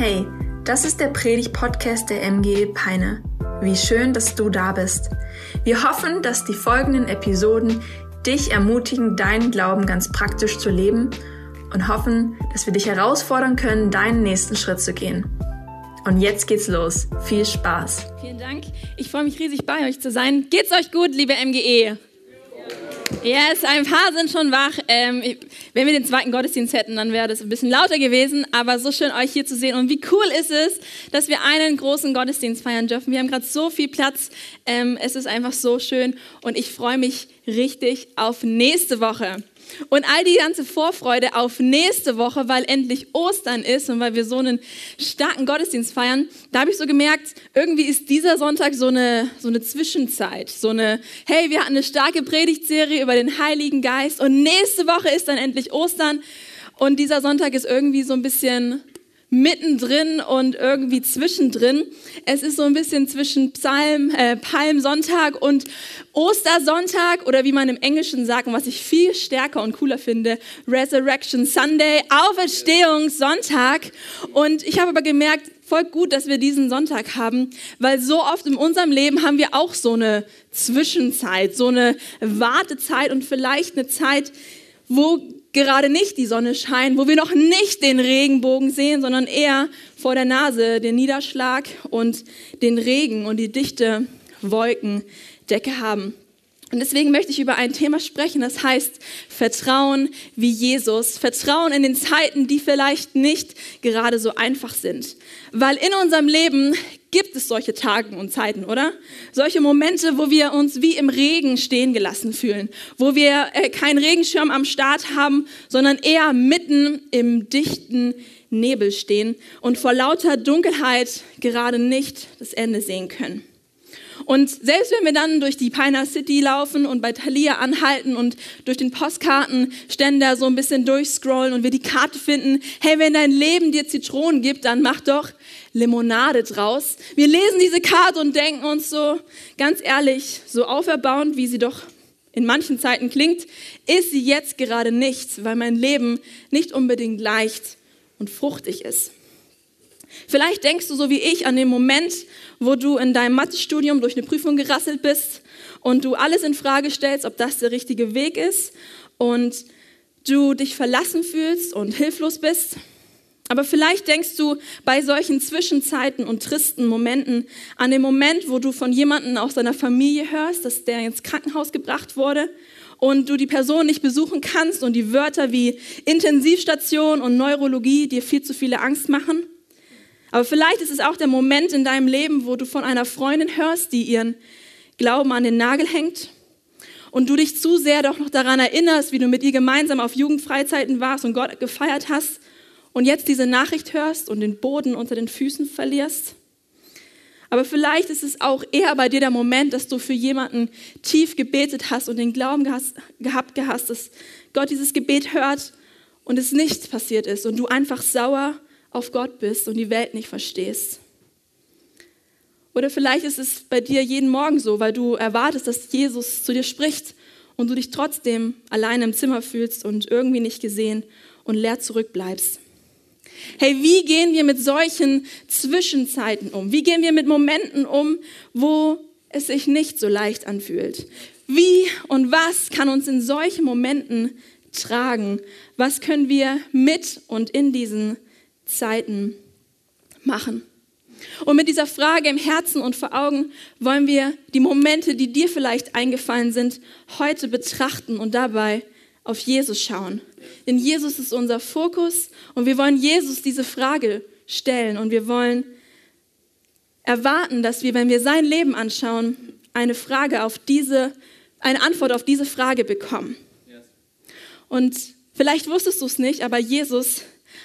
Hey, das ist der Predig-Podcast der MG Peine. Wie schön, dass du da bist. Wir hoffen, dass die folgenden Episoden dich ermutigen, deinen Glauben ganz praktisch zu leben und hoffen, dass wir dich herausfordern können, deinen nächsten Schritt zu gehen. Und jetzt geht's los. Viel Spaß. Vielen Dank. Ich freue mich riesig bei euch zu sein. Geht's euch gut, liebe MGE? Yes, ein paar sind schon wach. Ähm, wenn wir den zweiten Gottesdienst hätten, dann wäre das ein bisschen lauter gewesen. Aber so schön, euch hier zu sehen. Und wie cool ist es, dass wir einen großen Gottesdienst feiern dürfen. Wir haben gerade so viel Platz. Ähm, es ist einfach so schön. Und ich freue mich richtig auf nächste Woche. Und all die ganze Vorfreude auf nächste Woche, weil endlich Ostern ist und weil wir so einen starken Gottesdienst feiern, da habe ich so gemerkt, irgendwie ist dieser Sonntag so eine, so eine Zwischenzeit. So eine, hey, wir hatten eine starke Predigtserie über den Heiligen Geist und nächste Woche ist dann endlich Ostern. Und dieser Sonntag ist irgendwie so ein bisschen mittendrin und irgendwie zwischendrin. Es ist so ein bisschen zwischen Psalm, äh, Palmsonntag und Ostersonntag oder wie man im Englischen sagt und was ich viel stärker und cooler finde, Resurrection Sunday, Auferstehungssonntag. Und ich habe aber gemerkt, voll gut, dass wir diesen Sonntag haben, weil so oft in unserem Leben haben wir auch so eine Zwischenzeit, so eine Wartezeit und vielleicht eine Zeit, wo gerade nicht die Sonne scheint, wo wir noch nicht den Regenbogen sehen, sondern eher vor der Nase den Niederschlag und den Regen und die dichte Wolkendecke haben. Und deswegen möchte ich über ein Thema sprechen, das heißt Vertrauen wie Jesus. Vertrauen in den Zeiten, die vielleicht nicht gerade so einfach sind. Weil in unserem Leben gibt es solche Tage und Zeiten, oder? Solche Momente, wo wir uns wie im Regen stehen gelassen fühlen, wo wir äh, keinen Regenschirm am Start haben, sondern eher mitten im dichten Nebel stehen und vor lauter Dunkelheit gerade nicht das Ende sehen können. Und selbst wenn wir dann durch die Piner City laufen und bei Thalia anhalten und durch den Postkartenständer so ein bisschen durchscrollen und wir die Karte finden, hey, wenn dein Leben dir Zitronen gibt, dann mach doch Limonade draus. Wir lesen diese Karte und denken uns so, ganz ehrlich, so auferbauend, wie sie doch in manchen Zeiten klingt, ist sie jetzt gerade nicht, weil mein Leben nicht unbedingt leicht und fruchtig ist. Vielleicht denkst du so wie ich an den Moment, wo du in deinem Mathestudium durch eine Prüfung gerasselt bist und du alles in Frage stellst, ob das der richtige Weg ist und du dich verlassen fühlst und hilflos bist. Aber vielleicht denkst du bei solchen Zwischenzeiten und tristen Momenten an den Moment, wo du von jemandem aus deiner Familie hörst, dass der ins Krankenhaus gebracht wurde und du die Person nicht besuchen kannst und die Wörter wie Intensivstation und Neurologie dir viel zu viele Angst machen. Aber vielleicht ist es auch der Moment in deinem Leben, wo du von einer Freundin hörst, die ihren Glauben an den Nagel hängt und du dich zu sehr doch noch daran erinnerst, wie du mit ihr gemeinsam auf Jugendfreizeiten warst und Gott gefeiert hast und jetzt diese Nachricht hörst und den Boden unter den Füßen verlierst. Aber vielleicht ist es auch eher bei dir der Moment, dass du für jemanden tief gebetet hast und den Glauben gehabt hast, dass Gott dieses Gebet hört und es nicht passiert ist und du einfach sauer auf Gott bist und die Welt nicht verstehst. Oder vielleicht ist es bei dir jeden Morgen so, weil du erwartest, dass Jesus zu dir spricht und du dich trotzdem alleine im Zimmer fühlst und irgendwie nicht gesehen und leer zurückbleibst. Hey, wie gehen wir mit solchen Zwischenzeiten um? Wie gehen wir mit Momenten um, wo es sich nicht so leicht anfühlt? Wie und was kann uns in solchen Momenten tragen? Was können wir mit und in diesen Zeiten machen? Und mit dieser Frage im Herzen und vor Augen wollen wir die Momente, die dir vielleicht eingefallen sind, heute betrachten und dabei auf Jesus schauen. Denn Jesus ist unser Fokus und wir wollen Jesus diese Frage stellen und wir wollen erwarten, dass wir, wenn wir sein Leben anschauen, eine Frage auf diese, eine Antwort auf diese Frage bekommen. Und vielleicht wusstest du es nicht, aber Jesus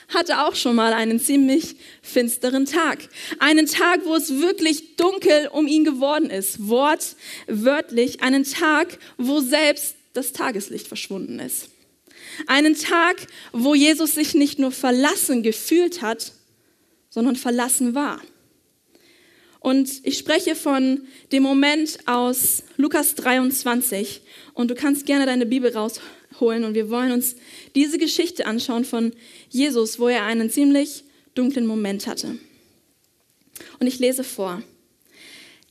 hatte auch schon mal einen ziemlich finsteren Tag. Einen Tag, wo es wirklich dunkel um ihn geworden ist. Wortwörtlich. Einen Tag, wo selbst das Tageslicht verschwunden ist. Einen Tag, wo Jesus sich nicht nur verlassen gefühlt hat, sondern verlassen war. Und ich spreche von dem Moment aus Lukas 23. Und du kannst gerne deine Bibel rausholen. Und wir wollen uns diese Geschichte anschauen von Jesus, wo er einen ziemlich dunklen Moment hatte. Und ich lese vor.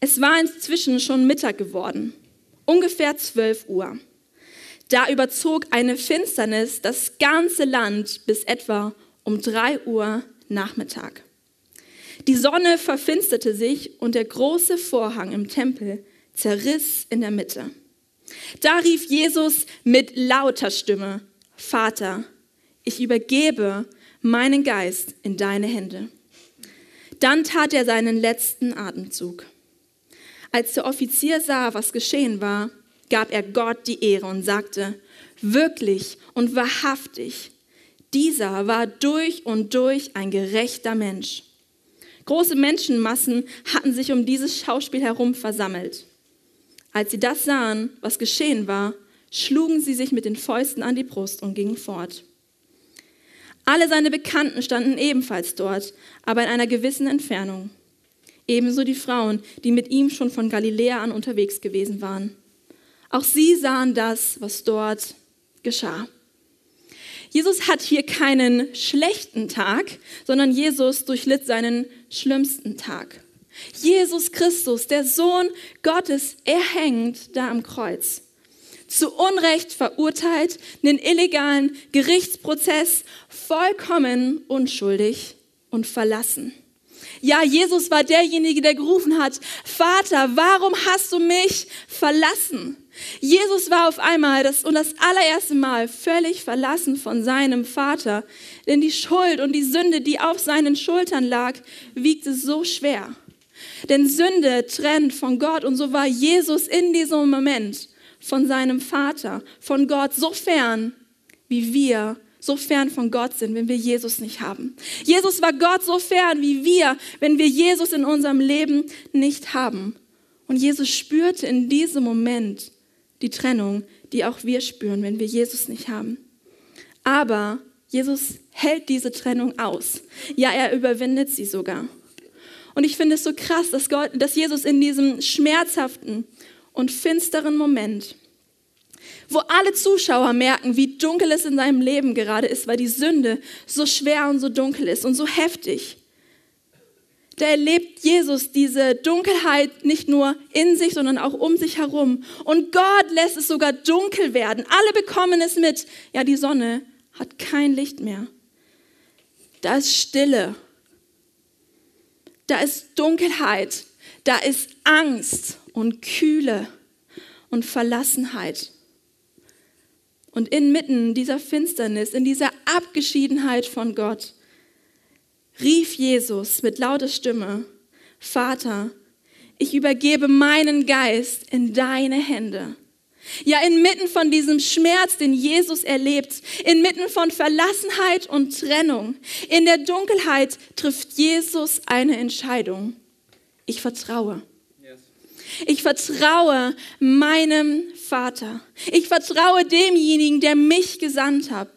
Es war inzwischen schon Mittag geworden, ungefähr 12 Uhr. Da überzog eine Finsternis das ganze Land bis etwa um 3 Uhr Nachmittag. Die Sonne verfinsterte sich und der große Vorhang im Tempel zerriss in der Mitte. Da rief Jesus mit lauter Stimme, Vater, ich übergebe meinen Geist in deine Hände. Dann tat er seinen letzten Atemzug. Als der Offizier sah, was geschehen war, gab er Gott die Ehre und sagte, wirklich und wahrhaftig, dieser war durch und durch ein gerechter Mensch. Große Menschenmassen hatten sich um dieses Schauspiel herum versammelt. Als sie das sahen, was geschehen war, schlugen sie sich mit den Fäusten an die Brust und gingen fort. Alle seine Bekannten standen ebenfalls dort, aber in einer gewissen Entfernung. Ebenso die Frauen, die mit ihm schon von Galiläa an unterwegs gewesen waren. Auch sie sahen das, was dort geschah. Jesus hat hier keinen schlechten Tag, sondern Jesus durchlitt seinen schlimmsten Tag. Jesus Christus, der Sohn Gottes, er hängt da am Kreuz. Zu Unrecht verurteilt, einen illegalen Gerichtsprozess, vollkommen unschuldig und verlassen. Ja, Jesus war derjenige, der gerufen hat, Vater, warum hast du mich verlassen? Jesus war auf einmal das und das allererste Mal völlig verlassen von seinem Vater, denn die Schuld und die Sünde, die auf seinen Schultern lag, wiegte so schwer. Denn Sünde trennt von Gott und so war Jesus in diesem Moment von seinem Vater, von Gott so fern, wie wir so fern von Gott sind, wenn wir Jesus nicht haben. Jesus war Gott so fern wie wir, wenn wir Jesus in unserem Leben nicht haben. Und Jesus spürte in diesem Moment die Trennung, die auch wir spüren, wenn wir Jesus nicht haben. Aber Jesus hält diese Trennung aus. Ja, er überwindet sie sogar. Und ich finde es so krass, dass, Gott, dass Jesus in diesem schmerzhaften und finsteren Moment, wo alle Zuschauer merken, wie dunkel es in seinem Leben gerade ist, weil die Sünde so schwer und so dunkel ist und so heftig, da erlebt Jesus diese Dunkelheit nicht nur in sich, sondern auch um sich herum. Und Gott lässt es sogar dunkel werden. Alle bekommen es mit. Ja, die Sonne hat kein Licht mehr. Da ist Stille. Da ist Dunkelheit. Da ist Angst und Kühle und Verlassenheit. Und inmitten dieser Finsternis, in dieser Abgeschiedenheit von Gott, rief Jesus mit lauter Stimme, Vater, ich übergebe meinen Geist in deine Hände. Ja, inmitten von diesem Schmerz, den Jesus erlebt, inmitten von Verlassenheit und Trennung, in der Dunkelheit trifft Jesus eine Entscheidung. Ich vertraue. Ich vertraue meinem Vater. Ich vertraue demjenigen, der mich gesandt hat.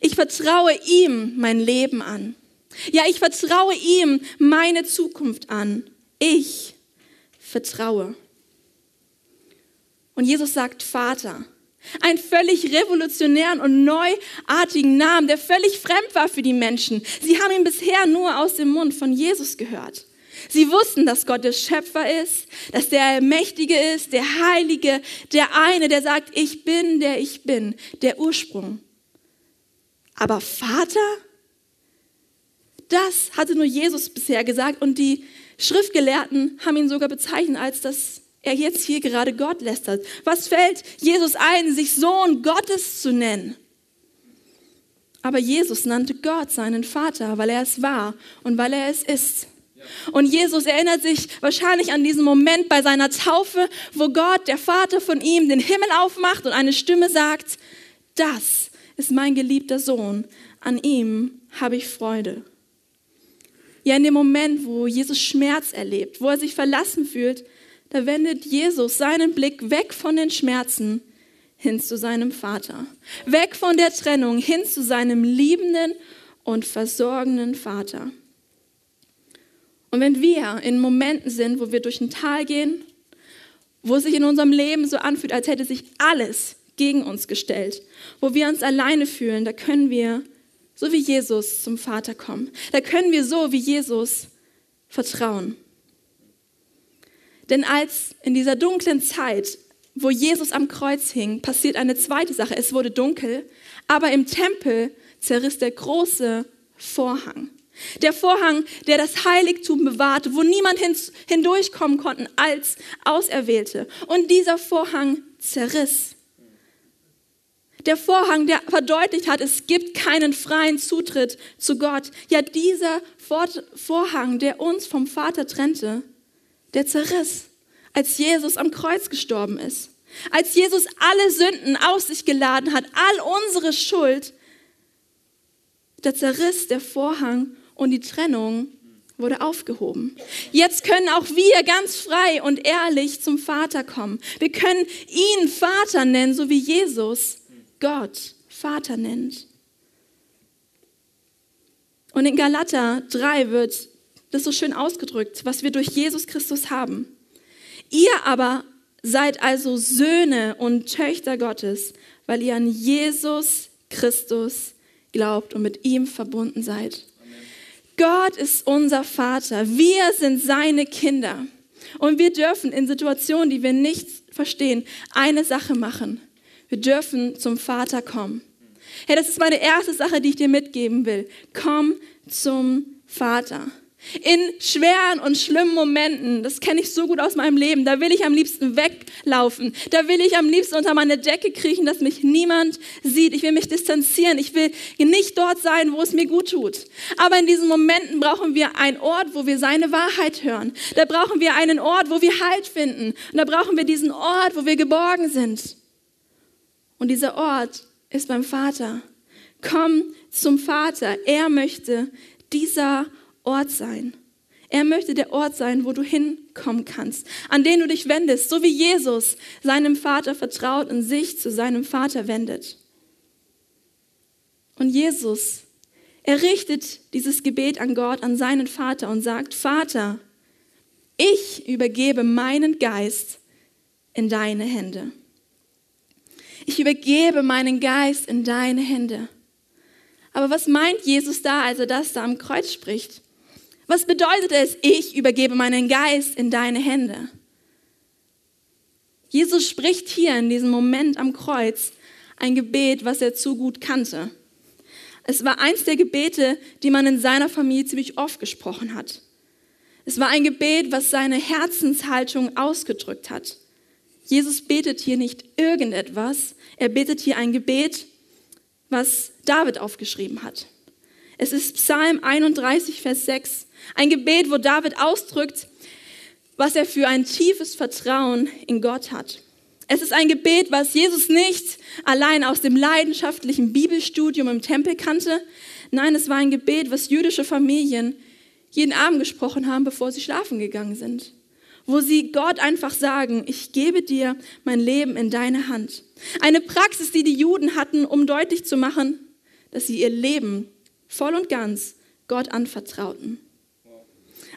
Ich vertraue ihm mein Leben an. Ja, ich vertraue ihm meine Zukunft an. Ich vertraue. Und Jesus sagt Vater. Einen völlig revolutionären und neuartigen Namen, der völlig fremd war für die Menschen. Sie haben ihn bisher nur aus dem Mund von Jesus gehört. Sie wussten, dass Gott der Schöpfer ist, dass der Mächtige ist, der Heilige, der eine, der sagt, ich bin, der ich bin, der Ursprung. Aber Vater? Das hatte nur Jesus bisher gesagt und die Schriftgelehrten haben ihn sogar bezeichnet, als dass er jetzt hier gerade Gott lästert. Was fällt Jesus ein, sich Sohn Gottes zu nennen? Aber Jesus nannte Gott seinen Vater, weil er es war und weil er es ist. Und Jesus erinnert sich wahrscheinlich an diesen Moment bei seiner Taufe, wo Gott, der Vater von ihm, den Himmel aufmacht und eine Stimme sagt, das ist mein geliebter Sohn, an ihm habe ich Freude. Ja, in dem Moment, wo Jesus Schmerz erlebt, wo er sich verlassen fühlt, da wendet Jesus seinen Blick weg von den Schmerzen hin zu seinem Vater. Weg von der Trennung hin zu seinem liebenden und versorgenden Vater. Und wenn wir in Momenten sind, wo wir durch ein Tal gehen, wo es sich in unserem Leben so anfühlt, als hätte sich alles gegen uns gestellt, wo wir uns alleine fühlen, da können wir so wie Jesus zum Vater kommen. Da können wir so wie Jesus vertrauen. Denn als in dieser dunklen Zeit, wo Jesus am Kreuz hing, passiert eine zweite Sache. Es wurde dunkel, aber im Tempel zerriss der große Vorhang. Der Vorhang, der das Heiligtum bewahrte, wo niemand hindurchkommen konnte als Auserwählte. Und dieser Vorhang zerriss. Der Vorhang, der verdeutlicht hat, es gibt keinen freien Zutritt zu Gott. Ja, dieser Vorhang, der uns vom Vater trennte, der zerriss, als Jesus am Kreuz gestorben ist. Als Jesus alle Sünden auf sich geladen hat, all unsere Schuld, da zerriss der Vorhang und die Trennung wurde aufgehoben. Jetzt können auch wir ganz frei und ehrlich zum Vater kommen. Wir können ihn Vater nennen, so wie Jesus Gott Vater nennt. Und in Galater 3 wird das so schön ausgedrückt, was wir durch Jesus Christus haben. Ihr aber seid also Söhne und Töchter Gottes, weil ihr an Jesus Christus glaubt und mit ihm verbunden seid. Gott ist unser Vater. Wir sind seine Kinder. Und wir dürfen in Situationen, die wir nicht verstehen, eine Sache machen. Wir dürfen zum Vater kommen. Hey, das ist meine erste Sache, die ich dir mitgeben will. Komm zum Vater. In schweren und schlimmen Momenten, das kenne ich so gut aus meinem Leben, da will ich am liebsten weglaufen. Da will ich am liebsten unter meine Decke kriechen, dass mich niemand sieht. Ich will mich distanzieren. Ich will nicht dort sein, wo es mir gut tut. Aber in diesen Momenten brauchen wir einen Ort, wo wir seine Wahrheit hören. Da brauchen wir einen Ort, wo wir Halt finden. Und da brauchen wir diesen Ort, wo wir geborgen sind. Und dieser Ort ist beim Vater. Komm zum Vater. Er möchte dieser Ort Ort sein. Er möchte der Ort sein, wo du hinkommen kannst, an den du dich wendest, so wie Jesus seinem Vater vertraut und sich zu seinem Vater wendet. Und Jesus, er richtet dieses Gebet an Gott, an seinen Vater und sagt, Vater, ich übergebe meinen Geist in deine Hände. Ich übergebe meinen Geist in deine Hände. Aber was meint Jesus da, als er das da am Kreuz spricht? Was bedeutet es, ich übergebe meinen Geist in deine Hände? Jesus spricht hier in diesem Moment am Kreuz ein Gebet, was er zu gut kannte. Es war eins der Gebete, die man in seiner Familie ziemlich oft gesprochen hat. Es war ein Gebet, was seine Herzenshaltung ausgedrückt hat. Jesus betet hier nicht irgendetwas, er betet hier ein Gebet, was David aufgeschrieben hat. Es ist Psalm 31, Vers 6. Ein Gebet, wo David ausdrückt, was er für ein tiefes Vertrauen in Gott hat. Es ist ein Gebet, was Jesus nicht allein aus dem leidenschaftlichen Bibelstudium im Tempel kannte. Nein, es war ein Gebet, was jüdische Familien jeden Abend gesprochen haben, bevor sie schlafen gegangen sind. Wo sie Gott einfach sagen, ich gebe dir mein Leben in deine Hand. Eine Praxis, die die Juden hatten, um deutlich zu machen, dass sie ihr Leben voll und ganz Gott anvertrauten.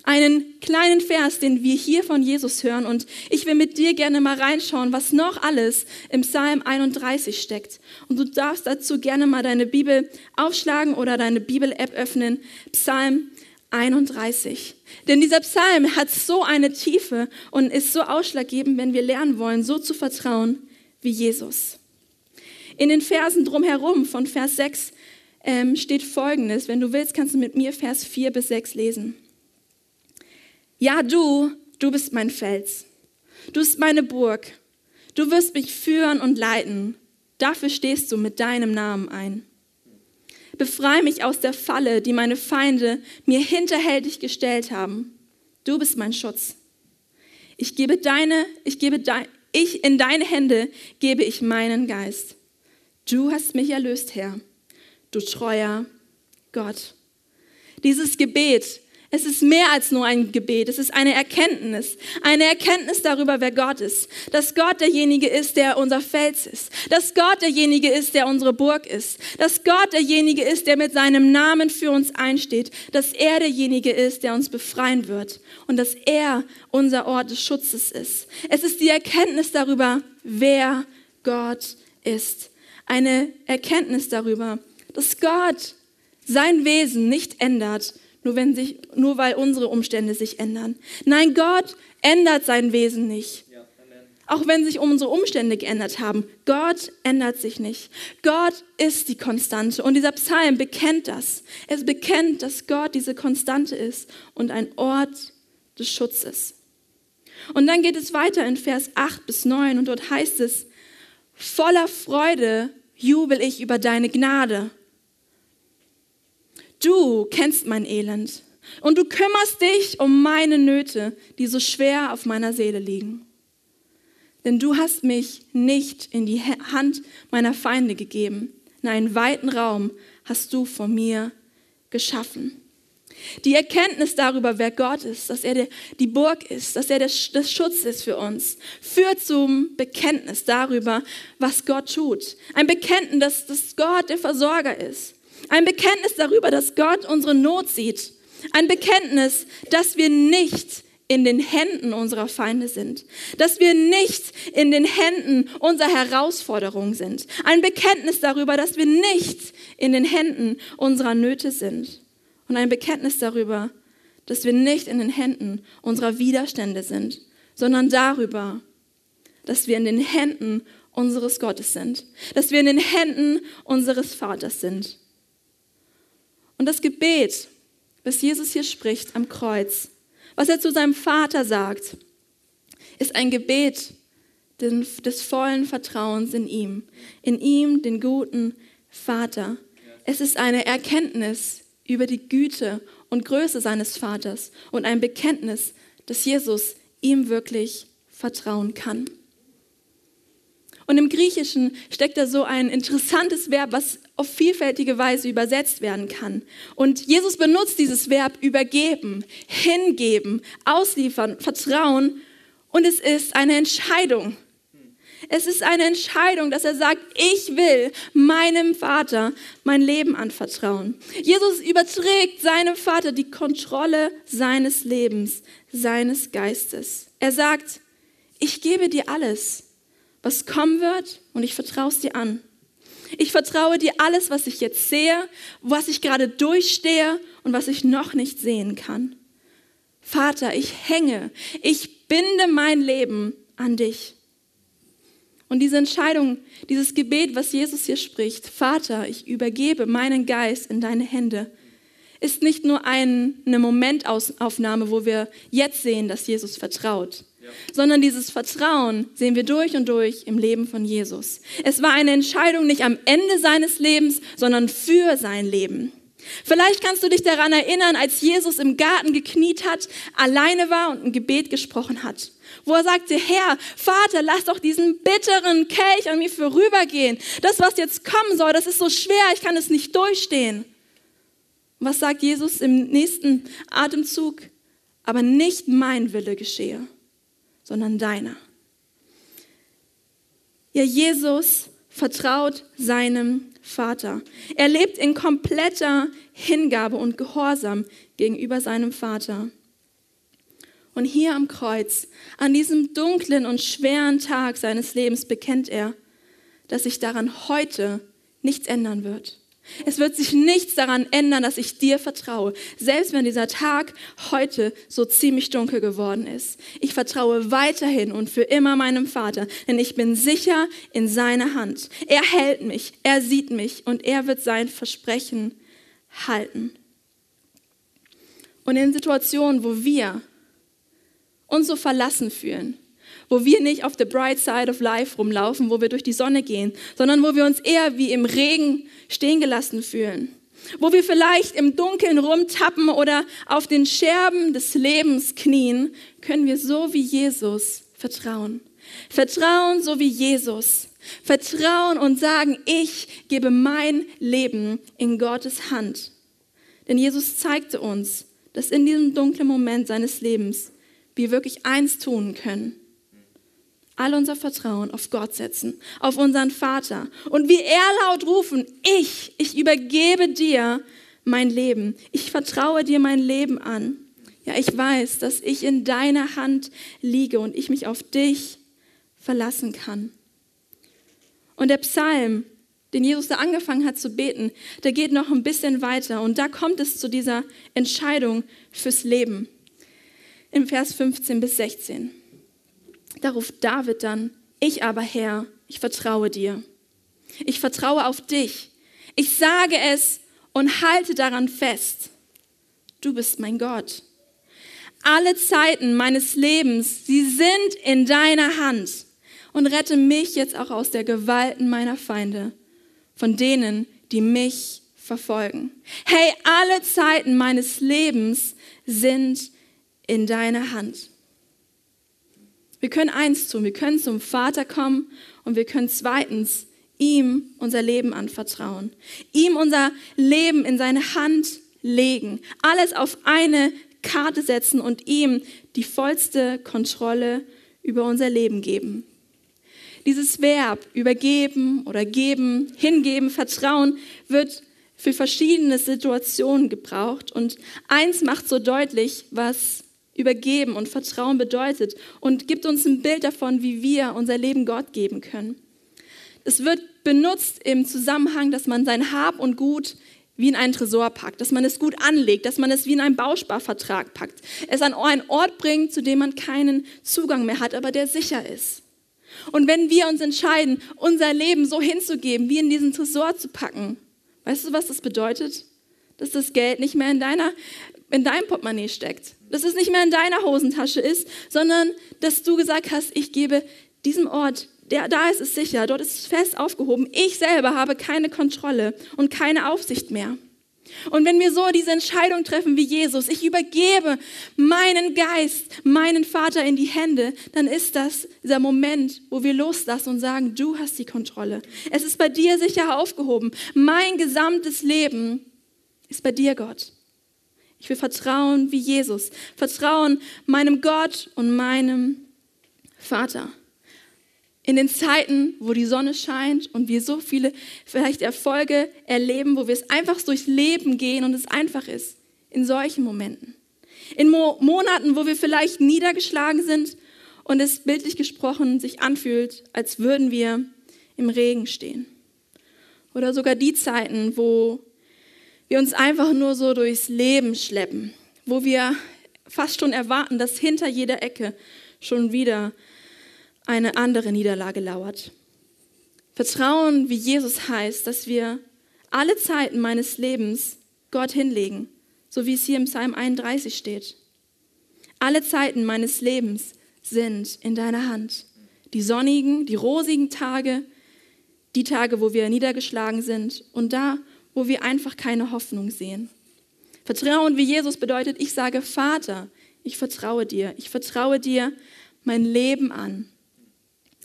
Einen kleinen Vers, den wir hier von Jesus hören und ich will mit dir gerne mal reinschauen, was noch alles im Psalm 31 steckt. Und du darfst dazu gerne mal deine Bibel aufschlagen oder deine Bibel-App öffnen. Psalm 31. Denn dieser Psalm hat so eine Tiefe und ist so ausschlaggebend, wenn wir lernen wollen, so zu vertrauen wie Jesus. In den Versen drumherum von Vers 6 ähm, steht folgendes. Wenn du willst, kannst du mit mir Vers 4 bis 6 lesen. Ja, du, du bist mein Fels. Du bist meine Burg. Du wirst mich führen und leiten. Dafür stehst du mit deinem Namen ein. Befreie mich aus der Falle, die meine Feinde mir hinterhältig gestellt haben. Du bist mein Schutz. Ich gebe deine, ich gebe dein, ich in deine Hände gebe ich meinen Geist. Du hast mich erlöst, Herr du treuer Gott. Dieses Gebet, es ist mehr als nur ein Gebet, es ist eine Erkenntnis, eine Erkenntnis darüber, wer Gott ist, dass Gott derjenige ist, der unser Fels ist, dass Gott derjenige ist, der unsere Burg ist, dass Gott derjenige ist, der mit seinem Namen für uns einsteht, dass er derjenige ist, der uns befreien wird. Und dass er unser Ort des Schutzes ist. Es ist die Erkenntnis darüber, wer Gott ist, eine Erkenntnis darüber, dass Gott sein Wesen nicht ändert, nur, wenn sich, nur weil unsere Umstände sich ändern. Nein, Gott ändert sein Wesen nicht. Auch wenn sich unsere Umstände geändert haben. Gott ändert sich nicht. Gott ist die Konstante. Und dieser Psalm bekennt das. Es bekennt, dass Gott diese Konstante ist und ein Ort des Schutzes. Und dann geht es weiter in Vers 8 bis 9 und dort heißt es, voller Freude jubel ich über deine Gnade. Du kennst mein Elend und du kümmerst dich um meine Nöte, die so schwer auf meiner Seele liegen. Denn du hast mich nicht in die Hand meiner Feinde gegeben. In einen weiten Raum hast du vor mir geschaffen. Die Erkenntnis darüber, wer Gott ist, dass er der, die Burg ist, dass er der, das Schutz ist für uns, führt zum Bekenntnis darüber, was Gott tut. Ein Bekenntnis, dass Gott der Versorger ist. Ein Bekenntnis darüber, dass Gott unsere Not sieht. Ein Bekenntnis, dass wir nicht in den Händen unserer Feinde sind, dass wir nicht in den Händen unserer Herausforderungen sind. Ein Bekenntnis darüber, dass wir nicht in den Händen unserer Nöte sind und ein Bekenntnis darüber, dass wir nicht in den Händen unserer Widerstände sind, sondern darüber, dass wir in den Händen unseres Gottes sind, dass wir in den Händen unseres Vaters sind. Und das Gebet, was Jesus hier spricht am Kreuz, was er zu seinem Vater sagt, ist ein Gebet des vollen Vertrauens in ihm, in ihm, den guten Vater. Es ist eine Erkenntnis über die Güte und Größe seines Vaters und ein Bekenntnis, dass Jesus ihm wirklich vertrauen kann. Und im Griechischen steckt da so ein interessantes Verb, was auf vielfältige Weise übersetzt werden kann. Und Jesus benutzt dieses Verb übergeben, hingeben, ausliefern, vertrauen. Und es ist eine Entscheidung. Es ist eine Entscheidung, dass er sagt, ich will meinem Vater mein Leben anvertrauen. Jesus überträgt seinem Vater die Kontrolle seines Lebens, seines Geistes. Er sagt, ich gebe dir alles, was kommen wird, und ich vertraue es dir an. Ich vertraue dir alles, was ich jetzt sehe, was ich gerade durchstehe und was ich noch nicht sehen kann. Vater, ich hänge, ich binde mein Leben an dich. Und diese Entscheidung, dieses Gebet, was Jesus hier spricht, Vater, ich übergebe meinen Geist in deine Hände, ist nicht nur eine Momentaufnahme, wo wir jetzt sehen, dass Jesus vertraut. Sondern dieses Vertrauen sehen wir durch und durch im Leben von Jesus. Es war eine Entscheidung nicht am Ende seines Lebens, sondern für sein Leben. Vielleicht kannst du dich daran erinnern, als Jesus im Garten gekniet hat, alleine war und ein Gebet gesprochen hat wo er sagte, Herr, Vater, lass doch diesen bitteren Kelch an mir vorübergehen. Das, was jetzt kommen soll, das ist so schwer, ich kann es nicht durchstehen. Und was sagt Jesus im nächsten Atemzug? Aber nicht mein Wille geschehe, sondern deiner. Ja, Jesus vertraut seinem Vater. Er lebt in kompletter Hingabe und Gehorsam gegenüber seinem Vater. Und hier am Kreuz, an diesem dunklen und schweren Tag seines Lebens, bekennt er, dass sich daran heute nichts ändern wird. Es wird sich nichts daran ändern, dass ich dir vertraue, selbst wenn dieser Tag heute so ziemlich dunkel geworden ist. Ich vertraue weiterhin und für immer meinem Vater, denn ich bin sicher in seiner Hand. Er hält mich, er sieht mich und er wird sein Versprechen halten. Und in Situationen, wo wir uns so verlassen fühlen, wo wir nicht auf the bright side of life rumlaufen, wo wir durch die Sonne gehen, sondern wo wir uns eher wie im Regen stehen gelassen fühlen, wo wir vielleicht im Dunkeln rumtappen oder auf den Scherben des Lebens knien, können wir so wie Jesus vertrauen. Vertrauen so wie Jesus. Vertrauen und sagen, ich gebe mein Leben in Gottes Hand. Denn Jesus zeigte uns, dass in diesem dunklen Moment seines Lebens wir wirklich eins tun können. All unser Vertrauen auf Gott setzen, auf unseren Vater. Und wie er laut rufen, ich, ich übergebe dir mein Leben. Ich vertraue dir mein Leben an. Ja, ich weiß, dass ich in deiner Hand liege und ich mich auf dich verlassen kann. Und der Psalm den Jesus da angefangen hat zu beten, der geht noch ein bisschen weiter und da kommt es zu dieser Entscheidung fürs Leben. Im Vers 15 bis 16. Da ruft David dann, ich aber Herr, ich vertraue dir. Ich vertraue auf dich. Ich sage es und halte daran fest. Du bist mein Gott. Alle Zeiten meines Lebens, sie sind in deiner Hand. Und rette mich jetzt auch aus der Gewalten meiner Feinde, von denen, die mich verfolgen. Hey, alle Zeiten meines Lebens sind in deiner Hand. Wir können eins tun, wir können zum Vater kommen und wir können zweitens ihm unser Leben anvertrauen, ihm unser Leben in seine Hand legen, alles auf eine Karte setzen und ihm die vollste Kontrolle über unser Leben geben. Dieses Verb übergeben oder geben, hingeben, vertrauen wird für verschiedene Situationen gebraucht. Und eins macht so deutlich, was übergeben und Vertrauen bedeutet und gibt uns ein Bild davon, wie wir unser Leben Gott geben können. Es wird benutzt im Zusammenhang, dass man sein Hab und Gut wie in einen Tresor packt, dass man es gut anlegt, dass man es wie in einen Bausparvertrag packt, es an einen Ort bringt, zu dem man keinen Zugang mehr hat, aber der sicher ist. Und wenn wir uns entscheiden, unser Leben so hinzugeben, wie in diesen Tresor zu packen, weißt du, was das bedeutet? Dass das Geld nicht mehr in deiner in deinem Portemonnaie steckt, dass es nicht mehr in deiner Hosentasche ist, sondern dass du gesagt hast, ich gebe diesem Ort, der, da ist es sicher, dort ist es fest aufgehoben. Ich selber habe keine Kontrolle und keine Aufsicht mehr. Und wenn wir so diese Entscheidung treffen wie Jesus, ich übergebe meinen Geist, meinen Vater in die Hände, dann ist das dieser Moment, wo wir loslassen und sagen, du hast die Kontrolle. Es ist bei dir sicher aufgehoben. Mein gesamtes Leben ist bei dir, Gott. Ich will vertrauen wie Jesus. Vertrauen meinem Gott und meinem Vater. In den Zeiten, wo die Sonne scheint und wir so viele vielleicht Erfolge erleben, wo wir es einfach durchs Leben gehen und es einfach ist. In solchen Momenten. In Mo Monaten, wo wir vielleicht niedergeschlagen sind und es bildlich gesprochen sich anfühlt, als würden wir im Regen stehen. Oder sogar die Zeiten, wo wir uns einfach nur so durchs Leben schleppen, wo wir fast schon erwarten, dass hinter jeder Ecke schon wieder eine andere Niederlage lauert. Vertrauen wie Jesus heißt, dass wir alle Zeiten meines Lebens Gott hinlegen, so wie es hier im Psalm 31 steht. Alle Zeiten meines Lebens sind in deiner Hand. Die sonnigen, die rosigen Tage, die Tage, wo wir niedergeschlagen sind und da, wo wir einfach keine Hoffnung sehen. Vertrauen wie Jesus bedeutet, ich sage, Vater, ich vertraue dir. Ich vertraue dir mein Leben an.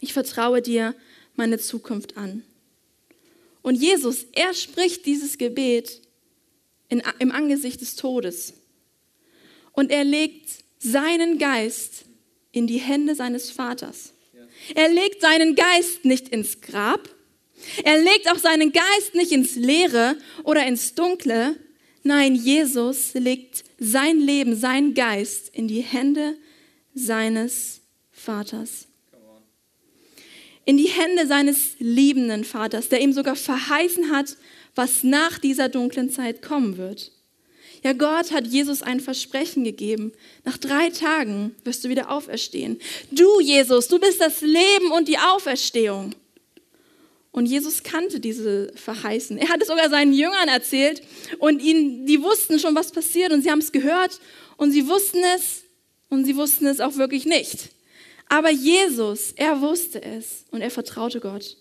Ich vertraue dir meine Zukunft an. Und Jesus, er spricht dieses Gebet in, im Angesicht des Todes. Und er legt seinen Geist in die Hände seines Vaters. Er legt seinen Geist nicht ins Grab, er legt auch seinen Geist nicht ins Leere oder ins Dunkle. Nein, Jesus legt sein Leben, sein Geist in die Hände seines Vaters. In die Hände seines liebenden Vaters, der ihm sogar verheißen hat, was nach dieser dunklen Zeit kommen wird. Ja, Gott hat Jesus ein Versprechen gegeben. Nach drei Tagen wirst du wieder auferstehen. Du, Jesus, du bist das Leben und die Auferstehung. Und Jesus kannte diese Verheißen. Er hat es sogar seinen Jüngern erzählt und ihnen, die wussten schon, was passiert und sie haben es gehört und sie wussten es und sie wussten es auch wirklich nicht. Aber Jesus, er wusste es und er vertraute Gott.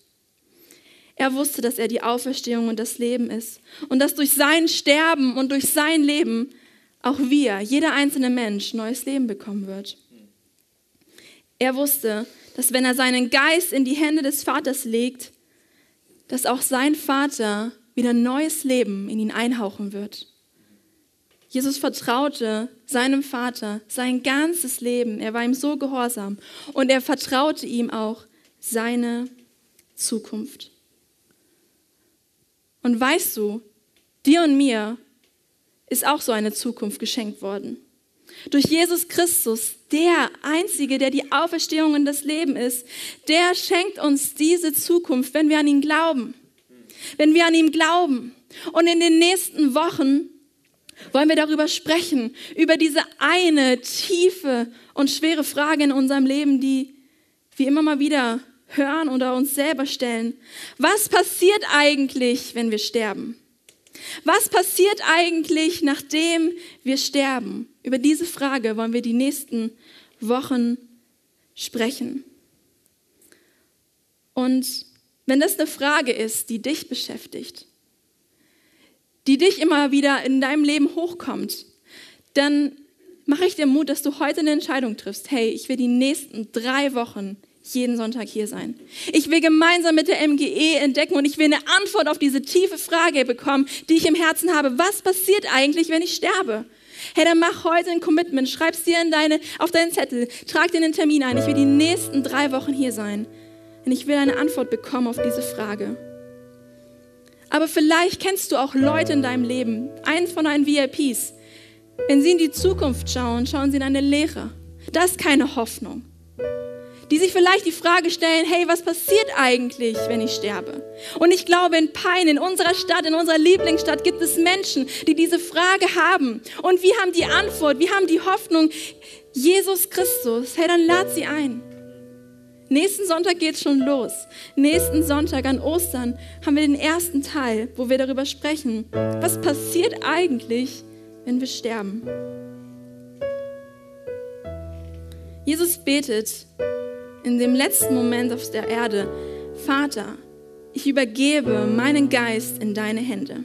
Er wusste, dass er die Auferstehung und das Leben ist und dass durch sein Sterben und durch sein Leben auch wir, jeder einzelne Mensch, neues Leben bekommen wird. Er wusste, dass wenn er seinen Geist in die Hände des Vaters legt, dass auch sein Vater wieder neues Leben in ihn einhauchen wird. Jesus vertraute seinem Vater sein ganzes Leben. Er war ihm so gehorsam und er vertraute ihm auch seine Zukunft. Und weißt du, dir und mir ist auch so eine Zukunft geschenkt worden. Durch Jesus Christus, der Einzige, der die Auferstehung und das Leben ist, der schenkt uns diese Zukunft, wenn wir an ihn glauben. wenn wir an ihm glauben. Und in den nächsten Wochen wollen wir darüber sprechen, über diese eine tiefe und schwere Frage in unserem Leben, die wir immer mal wieder hören oder uns selber stellen. Was passiert eigentlich, wenn wir sterben? Was passiert eigentlich, nachdem wir sterben? Über diese Frage wollen wir die nächsten Wochen sprechen. Und wenn das eine Frage ist, die dich beschäftigt, die dich immer wieder in deinem Leben hochkommt, dann mache ich dir Mut, dass du heute eine Entscheidung triffst. Hey, ich will die nächsten drei Wochen jeden Sonntag hier sein. Ich will gemeinsam mit der MGE entdecken und ich will eine Antwort auf diese tiefe Frage bekommen, die ich im Herzen habe. Was passiert eigentlich, wenn ich sterbe? Hey, dann mach heute ein Commitment, schreib's dir in deine, auf deinen Zettel, trag dir einen Termin ein. Ich will die nächsten drei Wochen hier sein. Und ich will eine Antwort bekommen auf diese Frage. Aber vielleicht kennst du auch Leute in deinem Leben, einen von deinen VIPs. Wenn sie in die Zukunft schauen, schauen sie in eine Leere. Das ist keine Hoffnung die sich vielleicht die Frage stellen, hey, was passiert eigentlich, wenn ich sterbe? Und ich glaube, in Pein, in unserer Stadt, in unserer Lieblingsstadt gibt es Menschen, die diese Frage haben. Und wir haben die Antwort, wir haben die Hoffnung, Jesus Christus. Hey, dann lad sie ein. Nächsten Sonntag geht es schon los. Nächsten Sonntag an Ostern haben wir den ersten Teil, wo wir darüber sprechen, was passiert eigentlich, wenn wir sterben. Jesus betet in dem letzten Moment auf der Erde, Vater, ich übergebe meinen Geist in deine Hände.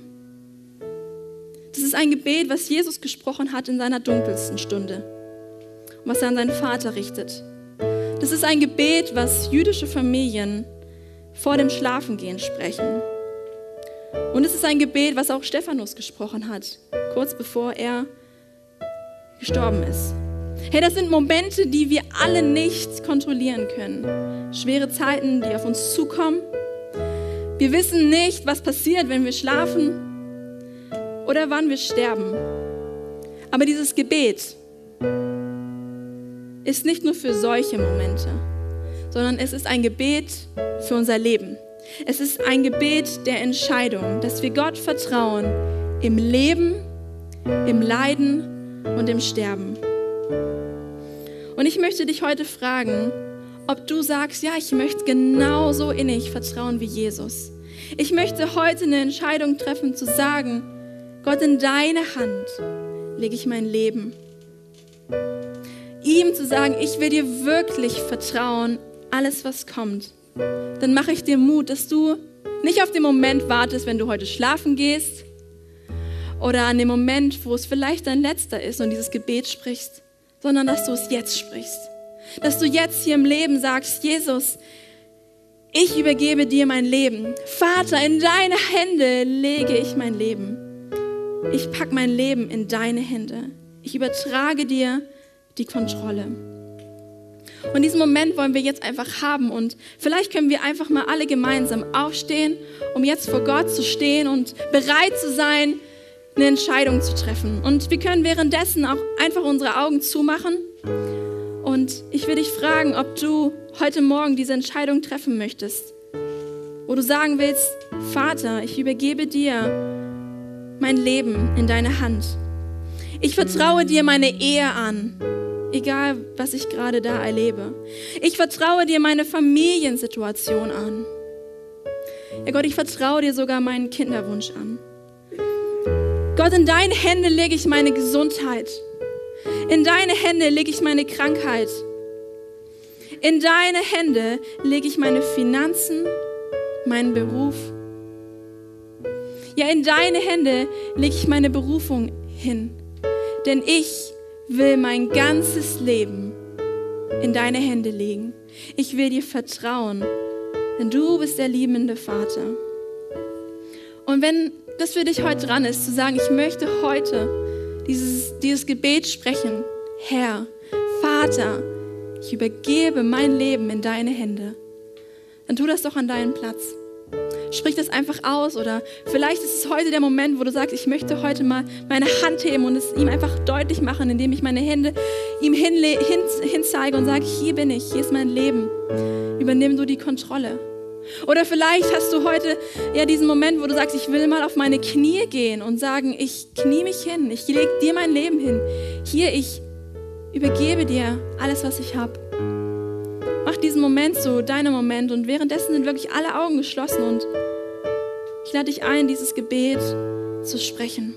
Das ist ein Gebet, was Jesus gesprochen hat in seiner dunkelsten Stunde und was er an seinen Vater richtet. Das ist ein Gebet, was jüdische Familien vor dem Schlafengehen sprechen. Und es ist ein Gebet, was auch Stephanus gesprochen hat, kurz bevor er gestorben ist. Hey, das sind Momente, die wir alle nicht kontrollieren können. Schwere Zeiten, die auf uns zukommen. Wir wissen nicht, was passiert, wenn wir schlafen oder wann wir sterben. Aber dieses Gebet ist nicht nur für solche Momente, sondern es ist ein Gebet für unser Leben. Es ist ein Gebet der Entscheidung, dass wir Gott vertrauen im Leben, im Leiden und im Sterben. Und ich möchte dich heute fragen, ob du sagst, ja, ich möchte genauso innig vertrauen wie Jesus. Ich möchte heute eine Entscheidung treffen zu sagen, Gott, in deine Hand lege ich mein Leben. Ihm zu sagen, ich will dir wirklich vertrauen, alles was kommt. Dann mache ich dir Mut, dass du nicht auf den Moment wartest, wenn du heute schlafen gehst oder an dem Moment, wo es vielleicht dein letzter ist und dieses Gebet sprichst, sondern dass du es jetzt sprichst. Dass du jetzt hier im Leben sagst, Jesus, ich übergebe dir mein Leben. Vater, in deine Hände lege ich mein Leben. Ich packe mein Leben in deine Hände. Ich übertrage dir die Kontrolle. Und diesen Moment wollen wir jetzt einfach haben. Und vielleicht können wir einfach mal alle gemeinsam aufstehen, um jetzt vor Gott zu stehen und bereit zu sein, eine Entscheidung zu treffen. Und wir können währenddessen auch einfach unsere Augen zumachen. Und ich will dich fragen, ob du heute Morgen diese Entscheidung treffen möchtest. Wo du sagen willst, Vater, ich übergebe dir mein Leben in deine Hand. Ich vertraue dir meine Ehe an, egal was ich gerade da erlebe. Ich vertraue dir meine Familiensituation an. Ja Gott, ich vertraue dir sogar meinen Kinderwunsch an. Gott, in deine Hände lege ich meine Gesundheit. In deine Hände lege ich meine Krankheit. In deine Hände lege ich meine Finanzen, meinen Beruf. Ja, in deine Hände lege ich meine Berufung hin. Denn ich will mein ganzes Leben in deine Hände legen. Ich will dir vertrauen, denn du bist der liebende Vater. Und wenn das für dich heute dran ist, zu sagen, ich möchte heute dieses, dieses Gebet sprechen. Herr, Vater, ich übergebe mein Leben in deine Hände. Dann tu das doch an deinen Platz. Sprich das einfach aus oder vielleicht ist es heute der Moment, wo du sagst, ich möchte heute mal meine Hand heben und es ihm einfach deutlich machen, indem ich meine Hände ihm hinle hin, hinzeige und sage, hier bin ich, hier ist mein Leben. Übernimm du die Kontrolle. Oder vielleicht hast du heute ja diesen Moment, wo du sagst, ich will mal auf meine Knie gehen und sagen, ich knie mich hin, ich lege dir mein Leben hin. Hier, ich übergebe dir alles, was ich habe. Mach diesen Moment so, deinen Moment und währenddessen sind wirklich alle Augen geschlossen und ich lade dich ein, dieses Gebet zu sprechen.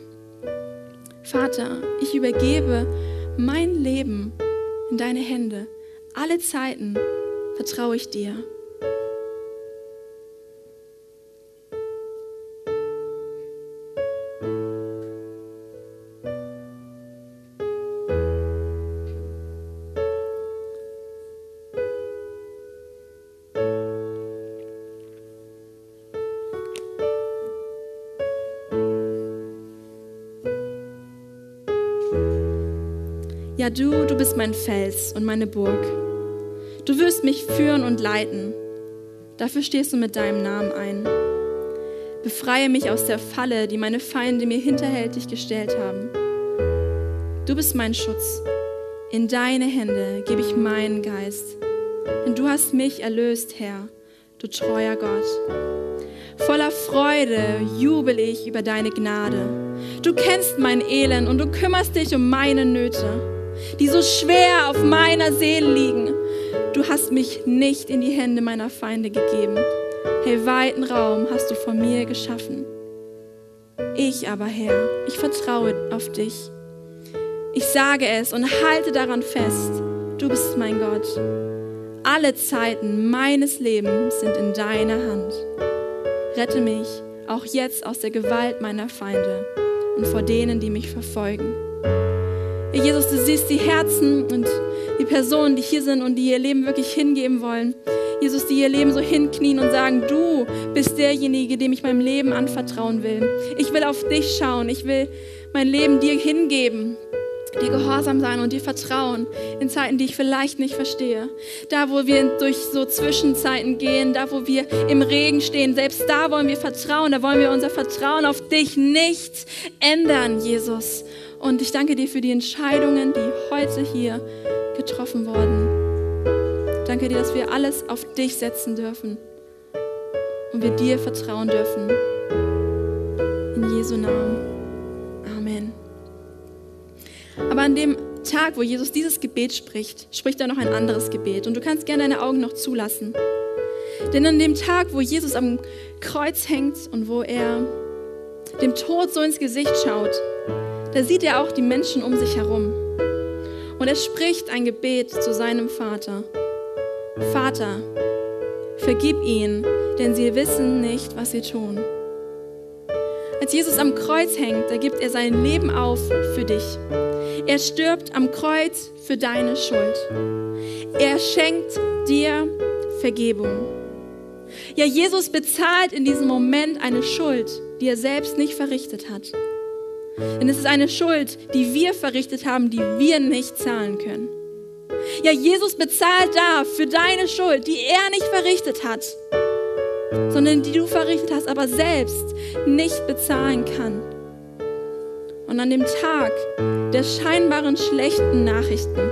Vater, ich übergebe mein Leben in deine Hände. Alle Zeiten vertraue ich dir. Ja, du, du bist mein Fels und meine Burg. Du wirst mich führen und leiten. Dafür stehst du mit deinem Namen ein. Befreie mich aus der Falle, die meine Feinde mir hinterhältig gestellt haben. Du bist mein Schutz. In deine Hände gebe ich meinen Geist. Denn du hast mich erlöst, Herr, du treuer Gott. Voller Freude jubel ich über deine Gnade. Du kennst mein Elend und du kümmerst dich um meine Nöte die so schwer auf meiner Seele liegen. Du hast mich nicht in die Hände meiner Feinde gegeben. Hey, weiten Raum hast du von mir geschaffen. Ich aber, Herr, ich vertraue auf dich. Ich sage es und halte daran fest. Du bist mein Gott. Alle Zeiten meines Lebens sind in deiner Hand. Rette mich auch jetzt aus der Gewalt meiner Feinde und vor denen, die mich verfolgen. Jesus, du siehst die Herzen und die Personen, die hier sind und die ihr Leben wirklich hingeben wollen. Jesus, die ihr Leben so hinknien und sagen, du bist derjenige, dem ich mein Leben anvertrauen will. Ich will auf dich schauen. Ich will mein Leben dir hingeben, dir gehorsam sein und dir vertrauen in Zeiten, die ich vielleicht nicht verstehe. Da, wo wir durch so Zwischenzeiten gehen, da, wo wir im Regen stehen, selbst da wollen wir vertrauen. Da wollen wir unser Vertrauen auf dich nicht ändern, Jesus. Und ich danke dir für die Entscheidungen, die heute hier getroffen wurden. Danke dir, dass wir alles auf dich setzen dürfen und wir dir vertrauen dürfen. In Jesu Namen. Amen. Aber an dem Tag, wo Jesus dieses Gebet spricht, spricht er noch ein anderes Gebet. Und du kannst gerne deine Augen noch zulassen. Denn an dem Tag, wo Jesus am Kreuz hängt und wo er dem Tod so ins Gesicht schaut, da sieht er auch die Menschen um sich herum. Und er spricht ein Gebet zu seinem Vater. Vater, vergib ihnen, denn sie wissen nicht, was sie tun. Als Jesus am Kreuz hängt, da gibt er sein Leben auf für dich. Er stirbt am Kreuz für deine Schuld. Er schenkt dir Vergebung. Ja, Jesus bezahlt in diesem Moment eine Schuld, die er selbst nicht verrichtet hat. Denn es ist eine Schuld, die wir verrichtet haben, die wir nicht zahlen können. Ja, Jesus bezahlt da für deine Schuld, die er nicht verrichtet hat, sondern die du verrichtet hast, aber selbst nicht bezahlen kann. Und an dem Tag der scheinbaren schlechten Nachrichten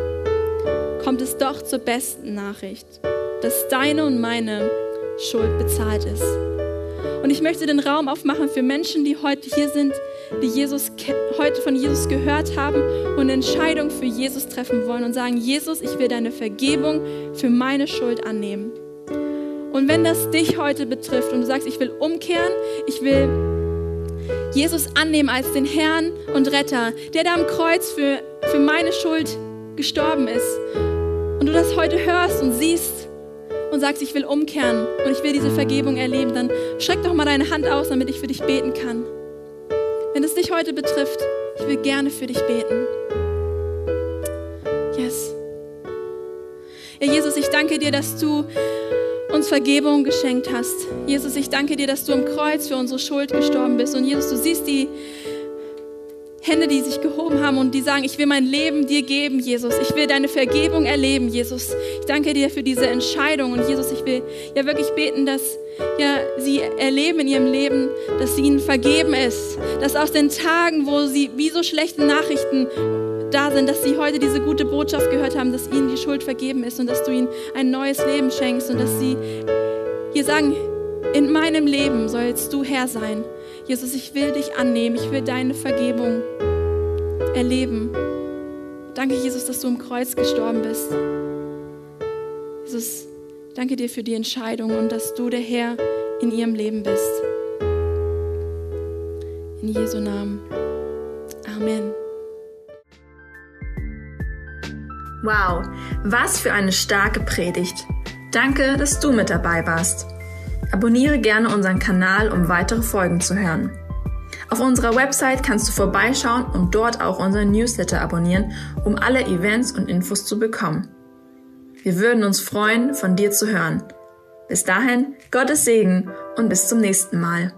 kommt es doch zur besten Nachricht, dass deine und meine Schuld bezahlt ist. Und ich möchte den Raum aufmachen für Menschen, die heute hier sind, die Jesus heute von Jesus gehört haben und eine Entscheidung für Jesus treffen wollen und sagen, Jesus, ich will deine Vergebung für meine Schuld annehmen. Und wenn das dich heute betrifft und du sagst, ich will umkehren, ich will Jesus annehmen als den Herrn und Retter, der da am Kreuz für, für meine Schuld gestorben ist, und du das heute hörst und siehst und sagst, ich will umkehren und ich will diese Vergebung erleben, dann streck doch mal deine Hand aus, damit ich für dich beten kann. Wenn es dich heute betrifft, ich will gerne für dich beten. Yes. Ja, Jesus, ich danke dir, dass du uns Vergebung geschenkt hast. Jesus, ich danke dir, dass du am Kreuz für unsere Schuld gestorben bist. Und Jesus, du siehst die Hände, die sich gehoben haben und die sagen, ich will mein Leben dir geben, Jesus. Ich will deine Vergebung erleben, Jesus. Ich danke dir für diese Entscheidung. Und Jesus, ich will ja wirklich beten, dass ja, sie erleben in ihrem Leben, dass ihnen vergeben ist. Dass aus den Tagen, wo sie wie so schlechte Nachrichten da sind, dass sie heute diese gute Botschaft gehört haben, dass ihnen die Schuld vergeben ist und dass du ihnen ein neues Leben schenkst und dass sie hier sagen, In meinem Leben sollst du Herr sein. Jesus, ich will dich annehmen. Ich will deine Vergebung erleben. Danke, Jesus, dass du im Kreuz gestorben bist. Jesus, danke dir für die Entscheidung und dass du der Herr in ihrem Leben bist. In Jesu Namen. Amen. Wow, was für eine starke Predigt. Danke, dass du mit dabei warst. Abonniere gerne unseren Kanal, um weitere Folgen zu hören. Auf unserer Website kannst du vorbeischauen und dort auch unseren Newsletter abonnieren, um alle Events und Infos zu bekommen. Wir würden uns freuen, von dir zu hören. Bis dahin, Gottes Segen und bis zum nächsten Mal.